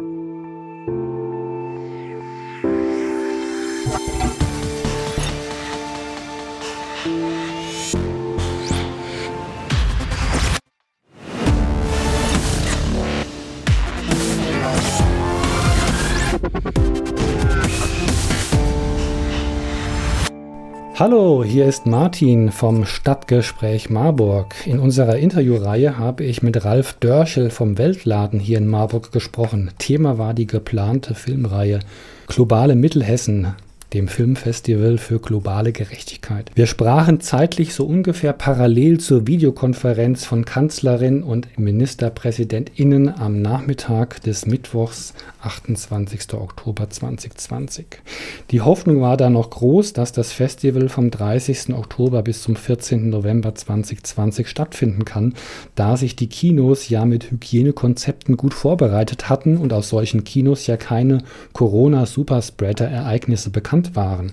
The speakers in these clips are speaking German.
Thank you. Hallo, hier ist Martin vom Stadtgespräch Marburg. In unserer Interviewreihe habe ich mit Ralf Dörschel vom Weltladen hier in Marburg gesprochen. Thema war die geplante Filmreihe Globale Mittelhessen dem Filmfestival für globale Gerechtigkeit. Wir sprachen zeitlich so ungefähr parallel zur Videokonferenz von Kanzlerin und Ministerpräsidentinnen am Nachmittag des Mittwochs, 28. Oktober 2020. Die Hoffnung war da noch groß, dass das Festival vom 30. Oktober bis zum 14. November 2020 stattfinden kann, da sich die Kinos ja mit Hygienekonzepten gut vorbereitet hatten und aus solchen Kinos ja keine Corona-Superspreader-Ereignisse bekannt waren.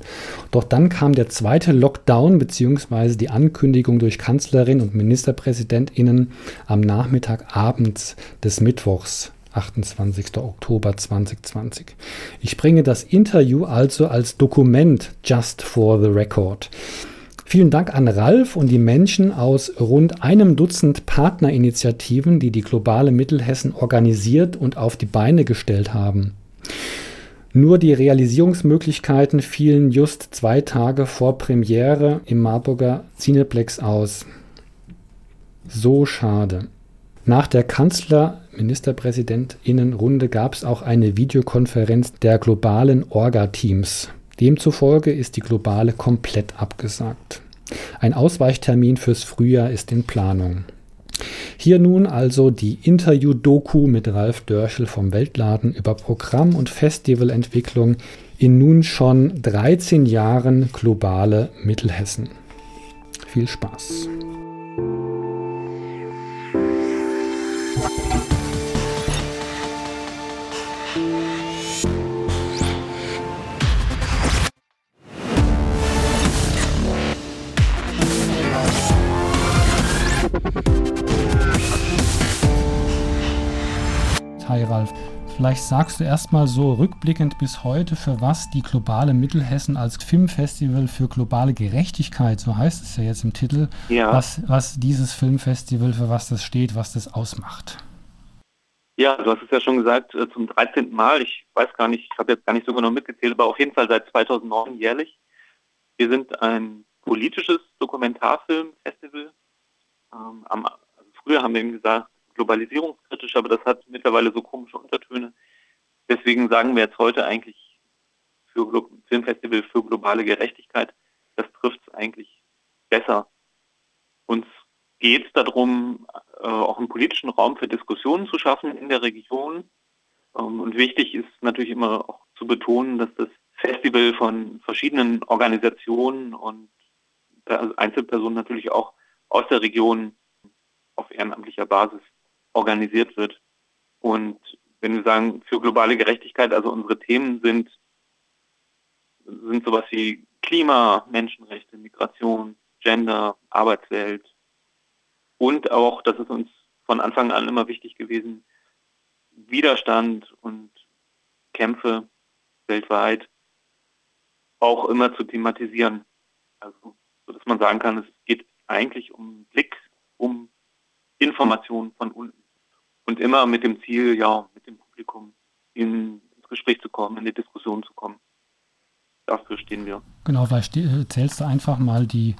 Doch dann kam der zweite Lockdown bzw. die Ankündigung durch Kanzlerin und Ministerpräsidentinnen am Nachmittag abends des Mittwochs 28. Oktober 2020. Ich bringe das Interview also als Dokument just for the record. Vielen Dank an Ralf und die Menschen aus rund einem Dutzend Partnerinitiativen, die die globale Mittelhessen organisiert und auf die Beine gestellt haben. Nur die Realisierungsmöglichkeiten fielen just zwei Tage vor Premiere im Marburger Cineplex aus. So schade. Nach der Kanzler-Ministerpräsidentinnenrunde gab es auch eine Videokonferenz der globalen Orga-Teams. Demzufolge ist die globale komplett abgesagt. Ein Ausweichtermin fürs Frühjahr ist in Planung. Hier nun also die Interview-Doku mit Ralf Dörschel vom Weltladen über Programm- und Festivalentwicklung in nun schon 13 Jahren globale Mittelhessen. Viel Spaß! Vielleicht sagst du erstmal so rückblickend bis heute, für was die globale Mittelhessen als Filmfestival für globale Gerechtigkeit, so heißt es ja jetzt im Titel, ja. Was, was dieses Filmfestival, für was das steht, was das ausmacht. Ja, du hast es ja schon gesagt, äh, zum 13. Mal. Ich weiß gar nicht, ich habe jetzt gar nicht so genau mitgezählt, aber auf jeden Fall seit 2009 jährlich. Wir sind ein politisches Dokumentarfilmfestival. Ähm, am, also früher haben wir eben gesagt, globalisierungskritisch, aber das hat mittlerweile so komische Untertöne. Deswegen sagen wir jetzt heute eigentlich für Glo Filmfestival für globale Gerechtigkeit, das trifft es eigentlich besser. Uns geht es darum, äh, auch einen politischen Raum für Diskussionen zu schaffen in der Region. Ähm, und wichtig ist natürlich immer auch zu betonen, dass das Festival von verschiedenen Organisationen und Einzelpersonen natürlich auch aus der Region auf ehrenamtlicher Basis organisiert wird. Und wenn wir sagen, für globale Gerechtigkeit, also unsere Themen sind, sind sowas wie Klima, Menschenrechte, Migration, Gender, Arbeitswelt und auch, das ist uns von Anfang an immer wichtig gewesen, Widerstand und Kämpfe weltweit auch immer zu thematisieren. Also, so dass man sagen kann, es geht eigentlich um Blick, um Informationen von unten und immer mit dem Ziel, ja, mit dem Publikum in, ins Gespräch zu kommen, in die Diskussion zu kommen. Dafür stehen wir. Genau, vielleicht zählst du einfach mal die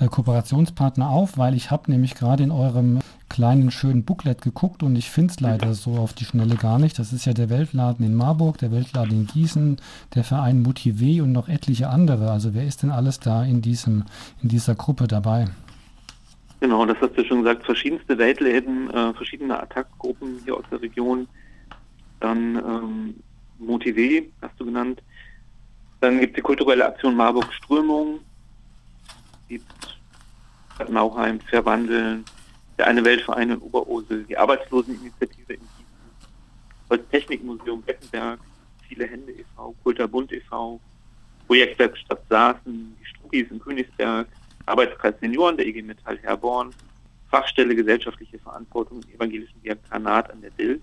äh, Kooperationspartner auf, weil ich habe nämlich gerade in eurem kleinen schönen Booklet geguckt und ich finde es leider so auf die Schnelle gar nicht. Das ist ja der Weltladen in Marburg, der Weltladen in Gießen, der Verein Motivé und noch etliche andere. Also wer ist denn alles da in diesem in dieser Gruppe dabei? Genau, das hast du schon gesagt. Verschiedenste Weltläden, äh, verschiedene Attackgruppen hier aus der Region. Dann ähm, Motivé, hast du genannt. Dann gibt es die kulturelle Aktion Marburg Strömung. Gibt Nauheim, Verwandeln, der Eine Weltverein in Oberursel, die Arbeitsloseninitiative in Gießen, Holztechnikmuseum Beckenberg, Viele Hände e.V., Kulterbund e.V., Projektwerkstatt Saaßen, die Struppis in Königsberg, Arbeitskreis Senioren der IG Metall Herborn, Fachstelle gesellschaftliche Verantwortung im evangelischen Diakonat an der DIL,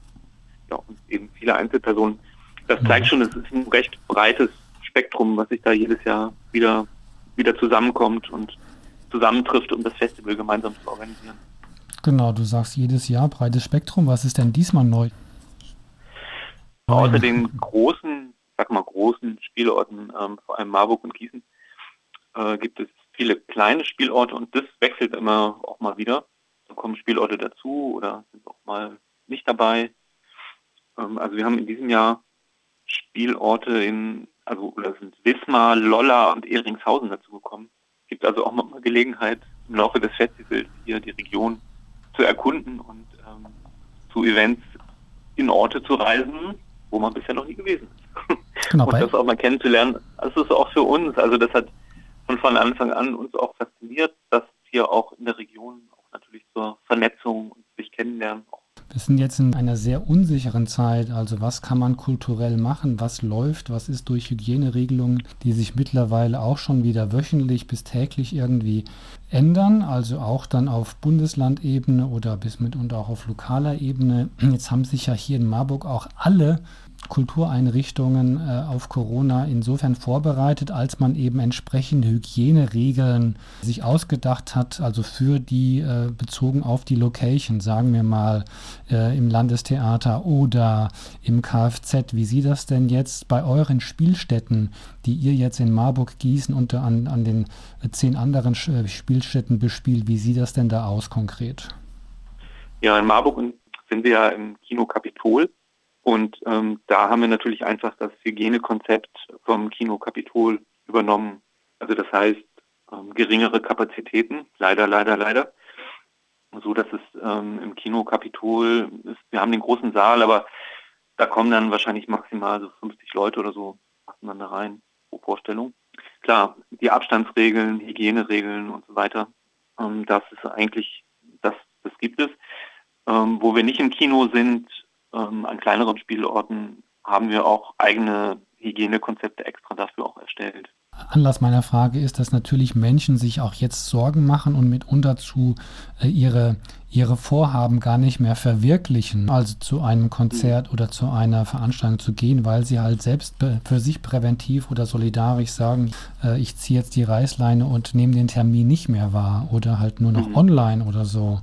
ja, und eben viele Einzelpersonen. Das mhm. zeigt schon, es ist ein recht breites Spektrum, was sich da jedes Jahr wieder, wieder zusammenkommt und zusammentrifft, um das Festival gemeinsam zu organisieren. Genau, du sagst jedes Jahr breites Spektrum. Was ist denn diesmal neu? Außer den großen, sag mal großen Spielorten, ähm, vor allem Marburg und Gießen, äh, gibt es viele kleine Spielorte und das wechselt immer auch mal wieder. Da kommen Spielorte dazu oder sind auch mal nicht dabei. Ähm, also wir haben in diesem Jahr Spielorte in, also oder sind Wismar, Lolla und Ehringshausen dazu gekommen. Es gibt also auch mal Gelegenheit, im Laufe des Festivals hier die Region zu erkunden und ähm, zu Events in Orte zu reisen, wo man bisher noch nie gewesen ist. Genau, und das auch mal kennenzulernen, das ist auch für uns, also das hat von, von Anfang an uns auch fasziniert, dass hier auch in der Region auch natürlich zur Vernetzung und sich kennenlernen auch wir sind jetzt in einer sehr unsicheren Zeit. Also was kann man kulturell machen? Was läuft? Was ist durch Hygieneregelungen, die sich mittlerweile auch schon wieder wöchentlich bis täglich irgendwie ändern? Also auch dann auf Bundeslandebene oder bis mit und auch auf lokaler Ebene. Jetzt haben sich ja hier in Marburg auch alle Kultureinrichtungen äh, auf Corona insofern vorbereitet, als man eben entsprechende Hygieneregeln sich ausgedacht hat, also für die äh, bezogen auf die Location, sagen wir mal äh, im Landestheater oder im Kfz. Wie sieht das denn jetzt bei euren Spielstätten, die ihr jetzt in Marburg, Gießen und an, an den äh, zehn anderen äh, Spielstätten bespielt, wie sieht das denn da aus konkret? Ja, in Marburg sind wir ja im Kino Kapitol und ähm, da haben wir natürlich einfach das Hygienekonzept vom Kino Kapitol übernommen. Also das heißt ähm, geringere Kapazitäten, leider, leider, leider. So dass es ähm, im Kino Kapitol ist, wir haben den großen Saal, aber da kommen dann wahrscheinlich maximal so 50 Leute oder so, da rein pro Vorstellung. Klar, die Abstandsregeln, Hygieneregeln und so weiter, ähm, das ist eigentlich, das, das gibt es. Ähm, wo wir nicht im Kino sind, ähm, an kleineren Spielorten haben wir auch eigene Hygienekonzepte extra dafür auch erstellt. Anlass meiner Frage ist, dass natürlich Menschen sich auch jetzt Sorgen machen und mitunter zu äh, ihre, ihre Vorhaben gar nicht mehr verwirklichen, also zu einem Konzert mhm. oder zu einer Veranstaltung zu gehen, weil sie halt selbst für sich präventiv oder solidarisch sagen, äh, ich ziehe jetzt die Reißleine und nehme den Termin nicht mehr wahr oder halt nur noch mhm. online oder so.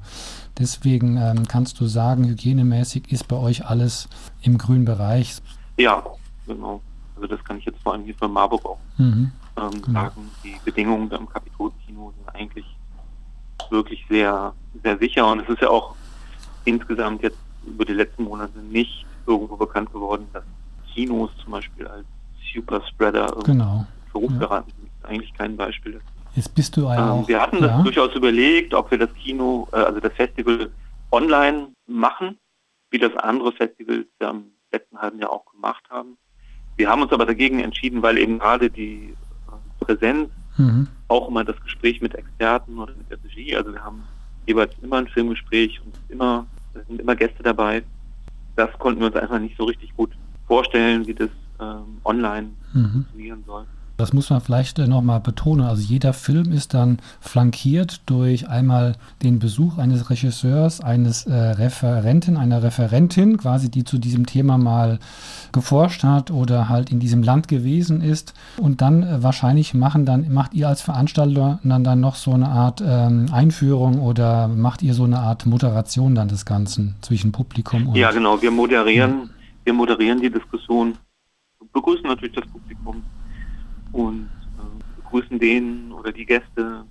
Deswegen ähm, kannst du sagen, hygienemäßig ist bei euch alles im grünen Bereich. Ja, genau. Also das kann ich jetzt vor allem hier für Marburg auch mhm. Ähm, genau. sagen. Die Bedingungen am Kapitolkino sind eigentlich wirklich sehr, sehr sicher und es ist ja auch insgesamt jetzt über die letzten Monate nicht irgendwo bekannt geworden, dass Kinos zum Beispiel als Superspreader genau. Beruf ja. geraten sind. Eigentlich kein Beispiel dafür. Jetzt bist du ähm, auch, Wir hatten das ja. durchaus überlegt, ob wir das Kino, äh, also das Festival online machen, wie das andere Festivals ja im letzten halben Jahr auch gemacht haben. Wir haben uns aber dagegen entschieden, weil eben gerade die Präsenz, mhm. auch immer das Gespräch mit Experten oder mit der Regie, also wir haben jeweils immer ein Filmgespräch und immer, es sind immer Gäste dabei. Das konnten wir uns einfach nicht so richtig gut vorstellen, wie das ähm, online mhm. funktionieren soll. Das muss man vielleicht äh, nochmal betonen. Also jeder Film ist dann flankiert durch einmal den Besuch eines Regisseurs, eines äh, Referenten, einer Referentin, quasi die zu diesem Thema mal geforscht hat oder halt in diesem Land gewesen ist. Und dann äh, wahrscheinlich machen dann, macht ihr als Veranstalter dann, dann noch so eine Art ähm, Einführung oder macht ihr so eine Art Moderation dann des Ganzen zwischen Publikum und. Ja, genau, wir moderieren, wir moderieren die Diskussion, begrüßen natürlich das Publikum äh, begrüßen den oder die Gäste.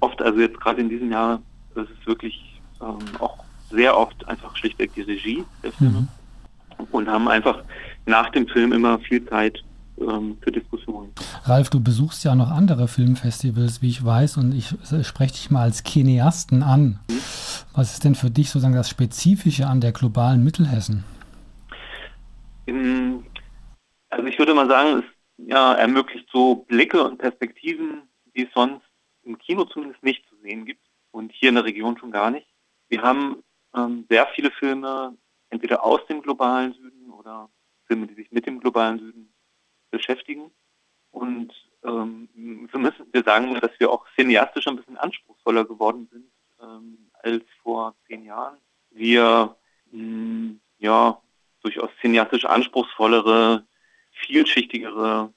Oft, also jetzt gerade in diesem Jahr, das ist wirklich ähm, auch sehr oft einfach schlichtweg die Regie der Filme mhm. und haben einfach nach dem Film immer viel Zeit ähm, für Diskussionen. Ralf, du besuchst ja noch andere Filmfestivals, wie ich weiß, und ich spreche dich mal als Kineasten an. Mhm. Was ist denn für dich sozusagen das Spezifische an der globalen Mittelhessen? Also ich würde mal sagen, es ja, ermöglicht so Blicke und Perspektiven, die es sonst im Kino zumindest nicht zu sehen gibt und hier in der Region schon gar nicht. Wir haben ähm, sehr viele Filme, entweder aus dem globalen Süden oder Filme, die sich mit dem globalen Süden beschäftigen. Und ähm, wir müssen wir sagen, dass wir auch cineastisch ein bisschen anspruchsvoller geworden sind ähm, als vor zehn Jahren. Wir mh, hm, ja, durchaus cineastisch anspruchsvollere, vielschichtigere,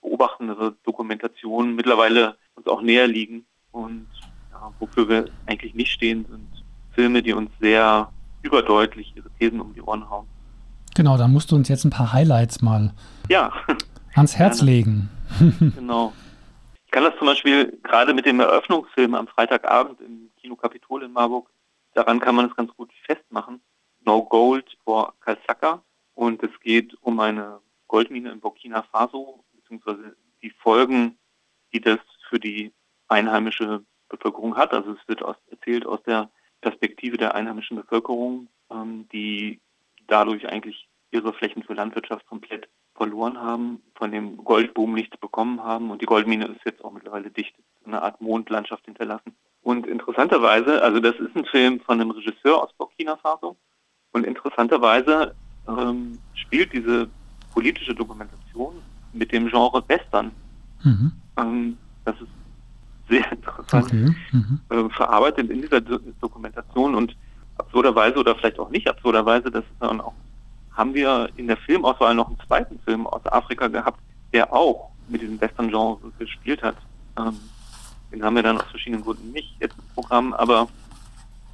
beobachtendere Dokumentationen mittlerweile uns auch näher liegen. Und ja, wofür wir eigentlich nicht stehen, sind Filme, die uns sehr überdeutlich ihre Thesen um die Ohren hauen. Genau, da musst du uns jetzt ein paar Highlights mal ja. ans Herz Gerne. legen. genau. Ich kann das zum Beispiel gerade mit dem Eröffnungsfilm am Freitagabend im Kino Kapitol in Marburg, daran kann man es ganz gut festmachen. No Gold for Kalsaka. Und es geht um eine Goldmine in Burkina Faso, beziehungsweise die Folgen, die das für die einheimische Bevölkerung hat. Also es wird aus, erzählt aus der Perspektive der einheimischen Bevölkerung, ähm, die dadurch eigentlich ihre Flächen für Landwirtschaft komplett verloren haben, von dem Goldboom nichts bekommen haben und die Goldmine ist jetzt auch mittlerweile dicht, eine Art Mondlandschaft hinterlassen. Und interessanterweise, also das ist ein Film von einem Regisseur aus Burkina Faso und interessanterweise ähm, spielt diese politische Dokumentation mit dem Genre Western. Mhm. Ähm, das ist sehr interessant okay. mhm. äh, verarbeitet in dieser Do Dokumentation und absurderweise oder vielleicht auch nicht absurderweise, das ist dann auch, haben wir in der Filmauswahl noch einen zweiten Film aus Afrika gehabt, der auch mit diesem Western-Genre gespielt hat. Ähm, den haben wir dann aus verschiedenen Gründen nicht jetzt im Programm, aber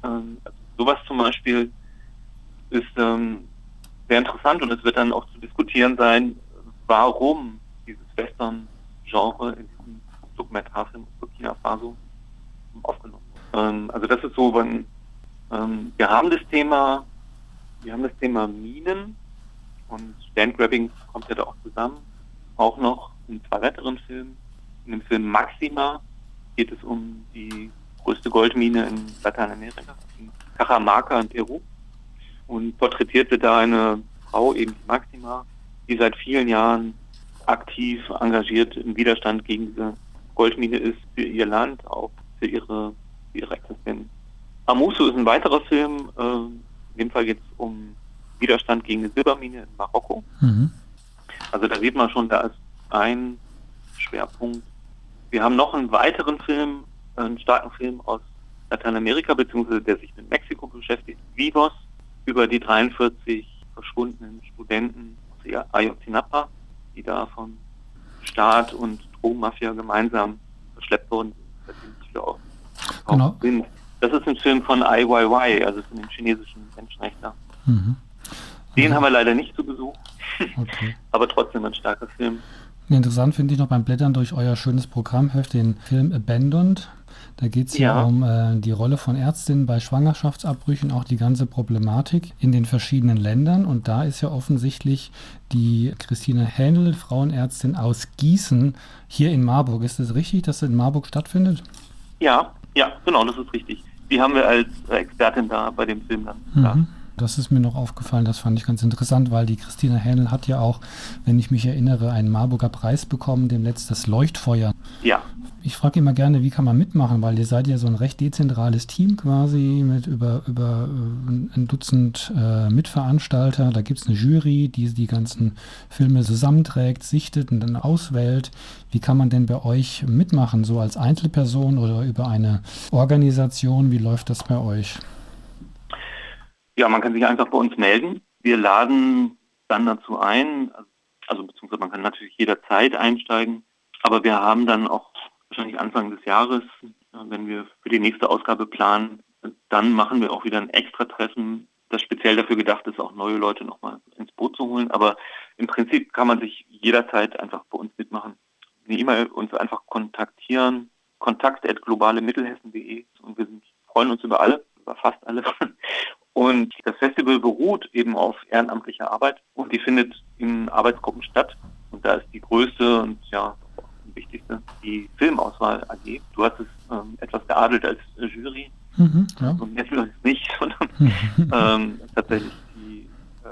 ähm, sowas zum Beispiel ist ähm, sehr interessant und es wird dann auch zu diskutieren sein, warum dieses Western-Genre in diesem Dokumentarfilm Burkina Faso aufgenommen wird. Ähm, also das ist so, wenn ähm, wir haben das Thema, wir haben das Thema Minen und Landgrabbing kommt ja da auch zusammen, auch noch in zwei weiteren Filmen. In dem Film Maxima geht es um die größte Goldmine in Lateinamerika, in Cajamarca in Peru. Und porträtiert wird da eine Frau, eben Maxima, die seit vielen Jahren aktiv engagiert im Widerstand gegen diese Goldmine ist, für ihr Land, auch für ihre, für ihre Existenz. Amusu ist ein weiterer Film. Äh, in dem Fall geht es um Widerstand gegen die Silbermine in Marokko. Mhm. Also da sieht man schon, da ist ein Schwerpunkt wir haben noch einen weiteren Film, einen starken Film aus Lateinamerika, beziehungsweise der sich mit Mexiko beschäftigt, Vivos, über die 43 verschwundenen Studenten aus Ayotzinapa, die da von Staat und Drogenmafia gemeinsam verschleppt wurden, seitdem viele auch genau. sind. Das ist ein Film von IYY, also von dem chinesischen Menschenrechtler. Mhm. Den haben wir leider nicht zu Besuch, okay. aber trotzdem ein starker Film. Interessant finde ich noch beim Blättern durch euer schönes Programmheft den Film Abandoned. Da geht es ja. um äh, die Rolle von Ärztinnen bei Schwangerschaftsabbrüchen, auch die ganze Problematik in den verschiedenen Ländern. Und da ist ja offensichtlich die Christine Händel, Frauenärztin aus Gießen, hier in Marburg. Ist es das richtig, dass das in Marburg stattfindet? Ja, ja, genau, das ist richtig. Die haben wir als Expertin da bei dem Film dann. Mhm. Das ist mir noch aufgefallen, das fand ich ganz interessant, weil die Christina Hähnel hat ja auch, wenn ich mich erinnere, einen Marburger Preis bekommen, dem letztes Leuchtfeuer. Ja. Ich frage immer gerne, wie kann man mitmachen, weil ihr seid ja so ein recht dezentrales Team quasi mit über, über äh, ein Dutzend äh, Mitveranstalter. Da gibt es eine Jury, die die ganzen Filme zusammenträgt, sichtet und dann auswählt. Wie kann man denn bei euch mitmachen, so als Einzelperson oder über eine Organisation? Wie läuft das bei euch? Ja, man kann sich einfach bei uns melden. Wir laden dann dazu ein, also beziehungsweise man kann natürlich jederzeit einsteigen, aber wir haben dann auch wahrscheinlich Anfang des Jahres, wenn wir für die nächste Ausgabe planen, dann machen wir auch wieder ein extra Treffen, das speziell dafür gedacht ist, auch neue Leute nochmal ins Boot zu holen. Aber im Prinzip kann man sich jederzeit einfach bei uns mitmachen. Eine E-Mail uns einfach kontaktieren, kontakt.globalemittelhessen.de und wir freuen uns über alle, über fast alle. Und das Festival beruht eben auf ehrenamtlicher Arbeit und die findet in Arbeitsgruppen statt. Und da ist die größte und ja wichtigste die Filmauswahl AG. Du hast es ähm, etwas geadelt als Jury. Mhm, ja. Und jetzt ist es nicht, sondern ähm, tatsächlich die, äh,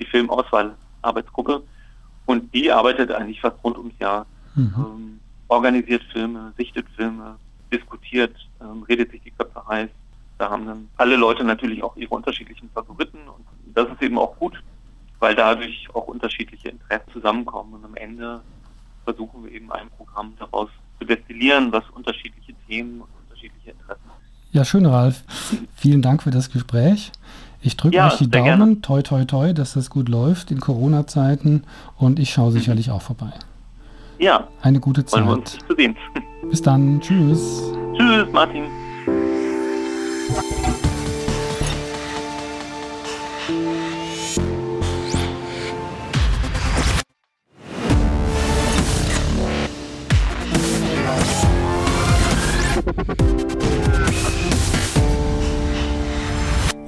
die Filmauswahl-Arbeitsgruppe. Und die arbeitet eigentlich fast rund ums Jahr. Mhm. Ähm, organisiert Filme, sichtet Filme, diskutiert, ähm, redet sich die Köpfe heiß, da haben dann alle Leute natürlich auch ihre unterschiedlichen Favoriten und das ist eben auch gut, weil dadurch auch unterschiedliche Interessen zusammenkommen und am Ende versuchen wir eben ein Programm daraus zu destillieren, was unterschiedliche Themen und unterschiedliche Interessen Ja, schön, Ralf. Vielen Dank für das Gespräch. Ich drücke Ja, euch die Daumen, gerne. toi toi toi, dass das gut läuft in Corona-Zeiten und ich schaue sicherlich auch vorbei. Ja, Eine gute Zeit. dich zu sehen. Bis dann. Tschüss. Tschüss, Martin. Thank.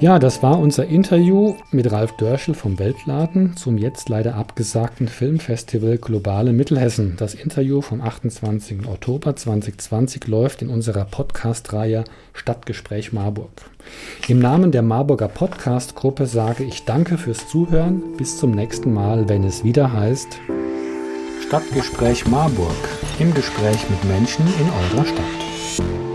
Ja, das war unser Interview mit Ralf Dörschel vom Weltladen zum jetzt leider abgesagten Filmfestival Globale Mittelhessen. Das Interview vom 28. Oktober 2020 läuft in unserer Podcast-Reihe Stadtgespräch Marburg. Im Namen der Marburger Podcast-Gruppe sage ich Danke fürs Zuhören. Bis zum nächsten Mal, wenn es wieder heißt Stadtgespräch Marburg. Im Gespräch mit Menschen in eurer Stadt.